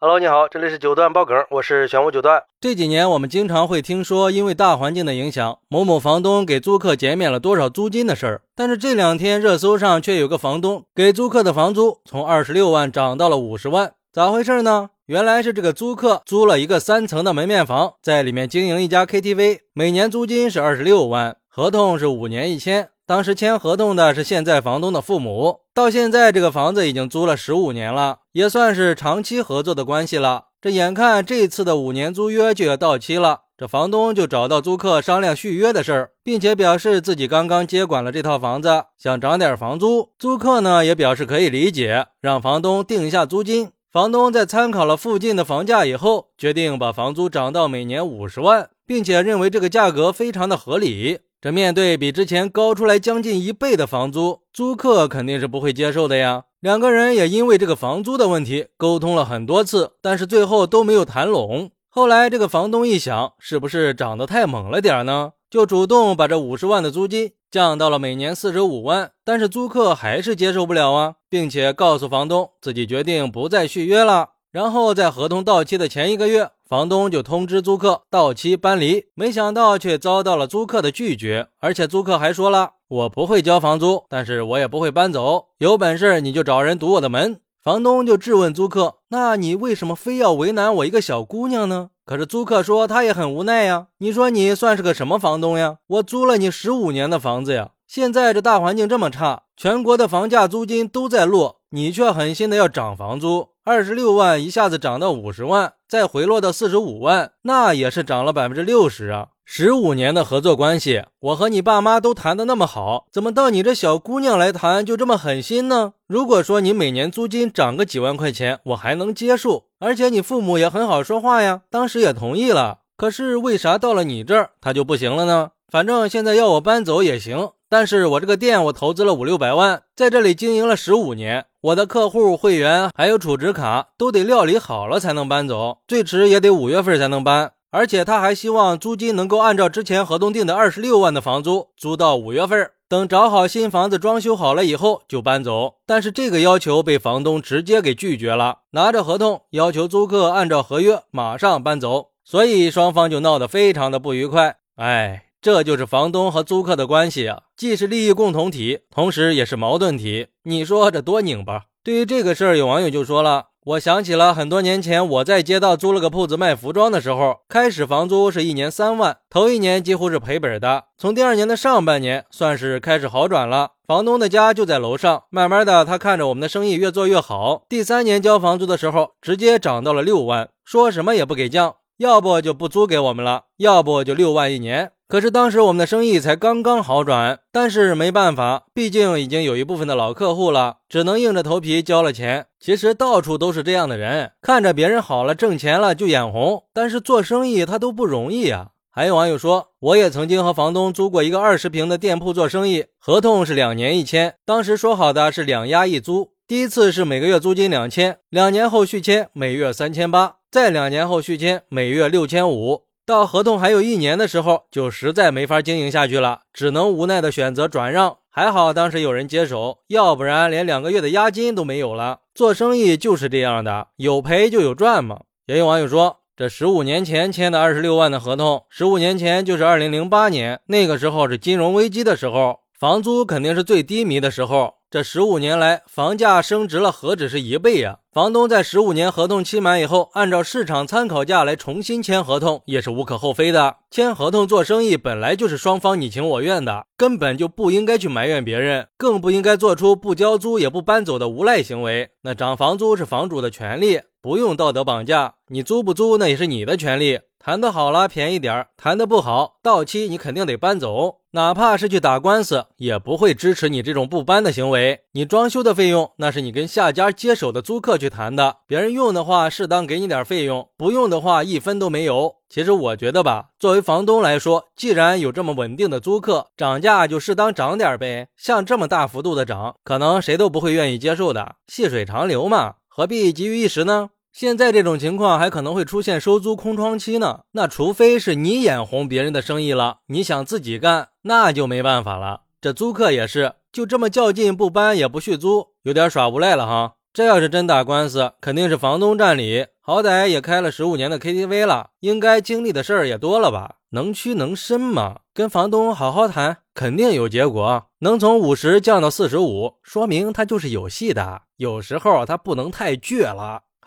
Hello，你好，这里是九段爆梗，我是玄武九段。这几年我们经常会听说，因为大环境的影响，某某房东给租客减免了多少租金的事儿。但是这两天热搜上却有个房东给租客的房租从二十六万涨到了五十万，咋回事呢？原来是这个租客租了一个三层的门面房，在里面经营一家 KTV，每年租金是二十六万，合同是五年一签。当时签合同的是现在房东的父母，到现在这个房子已经租了十五年了，也算是长期合作的关系了。这眼看这次的五年租约就要到期了，这房东就找到租客商量续约的事儿，并且表示自己刚刚接管了这套房子，想涨点房租。租客呢也表示可以理解，让房东定一下租金。房东在参考了附近的房价以后，决定把房租涨到每年五十万，并且认为这个价格非常的合理。这面对比之前高出来将近一倍的房租，租客肯定是不会接受的呀。两个人也因为这个房租的问题沟通了很多次，但是最后都没有谈拢。后来这个房东一想，是不是涨得太猛了点呢？就主动把这五十万的租金降到了每年四十五万。但是租客还是接受不了啊，并且告诉房东自己决定不再续约了。然后在合同到期的前一个月。房东就通知租客到期搬离，没想到却遭到了租客的拒绝，而且租客还说了：“我不会交房租，但是我也不会搬走，有本事你就找人堵我的门。”房东就质问租客：“那你为什么非要为难我一个小姑娘呢？”可是租客说他也很无奈呀，你说你算是个什么房东呀？我租了你十五年的房子呀，现在这大环境这么差，全国的房价租金都在落，你却狠心的要涨房租。二十六万一下子涨到五十万，再回落到四十五万，那也是涨了百分之六十啊！十五年的合作关系，我和你爸妈都谈的那么好，怎么到你这小姑娘来谈就这么狠心呢？如果说你每年租金涨个几万块钱，我还能接受，而且你父母也很好说话呀，当时也同意了。可是为啥到了你这儿他就不行了呢？反正现在要我搬走也行。但是我这个店，我投资了五六百万，在这里经营了十五年，我的客户、会员还有储值卡都得料理好了才能搬走，最迟也得五月份才能搬。而且他还希望租金能够按照之前合同定的二十六万的房租租到五月份，等找好新房子、装修好了以后就搬走。但是这个要求被房东直接给拒绝了，拿着合同要求租客按照合约马上搬走，所以双方就闹得非常的不愉快。哎。这就是房东和租客的关系啊，既是利益共同体，同时也是矛盾体。你说这多拧巴？对于这个事儿，有网友就说了：“我想起了很多年前我在街道租了个铺子卖服装的时候，开始房租是一年三万，头一年几乎是赔本的。从第二年的上半年算是开始好转了，房东的家就在楼上，慢慢的他看着我们的生意越做越好。第三年交房租的时候，直接涨到了六万，说什么也不给降，要不就不租给我们了，要不就六万一年。”可是当时我们的生意才刚刚好转，但是没办法，毕竟已经有一部分的老客户了，只能硬着头皮交了钱。其实到处都是这样的人，看着别人好了，挣钱了就眼红，但是做生意他都不容易啊。还有网友说，我也曾经和房东租过一个二十平的店铺做生意，合同是两年一签，当时说好的是两押一租，第一次是每个月租金两千，两年后续签每月三千八，再两年后续签每月六千五。到合同还有一年的时候，就实在没法经营下去了，只能无奈的选择转让。还好当时有人接手，要不然连两个月的押金都没有了。做生意就是这样的，有赔就有赚嘛。也有网友说，这十五年前签的二十六万的合同，十五年前就是二零零八年，那个时候是金融危机的时候，房租肯定是最低迷的时候。这十五年来，房价升值了，何止是一倍呀？房东在十五年合同期满以后，按照市场参考价来重新签合同，也是无可厚非的。签合同做生意本来就是双方你情我愿的，根本就不应该去埋怨别人，更不应该做出不交租也不搬走的无赖行为。那涨房租是房主的权利，不用道德绑架。你租不租，那也是你的权利。谈得好了，便宜点儿；谈得不好，到期你肯定得搬走。哪怕是去打官司，也不会支持你这种不搬的行为。你装修的费用，那是你跟下家接手的租客去谈的。别人用的话，适当给你点费用；不用的话，一分都没有。其实我觉得吧，作为房东来说，既然有这么稳定的租客，涨价就适当涨点呗。像这么大幅度的涨，可能谁都不会愿意接受的。细水长流嘛，何必急于一时呢？现在这种情况还可能会出现收租空窗期呢，那除非是你眼红别人的生意了，你想自己干，那就没办法了。这租客也是，就这么较劲不搬也不续租，有点耍无赖了哈。这要是真打官司，肯定是房东占理。好歹也开了十五年的 KTV 了，应该经历的事儿也多了吧？能屈能伸嘛？跟房东好好谈，肯定有结果。能从五十降到四十五，说明他就是有戏的。有时候他不能太倔了。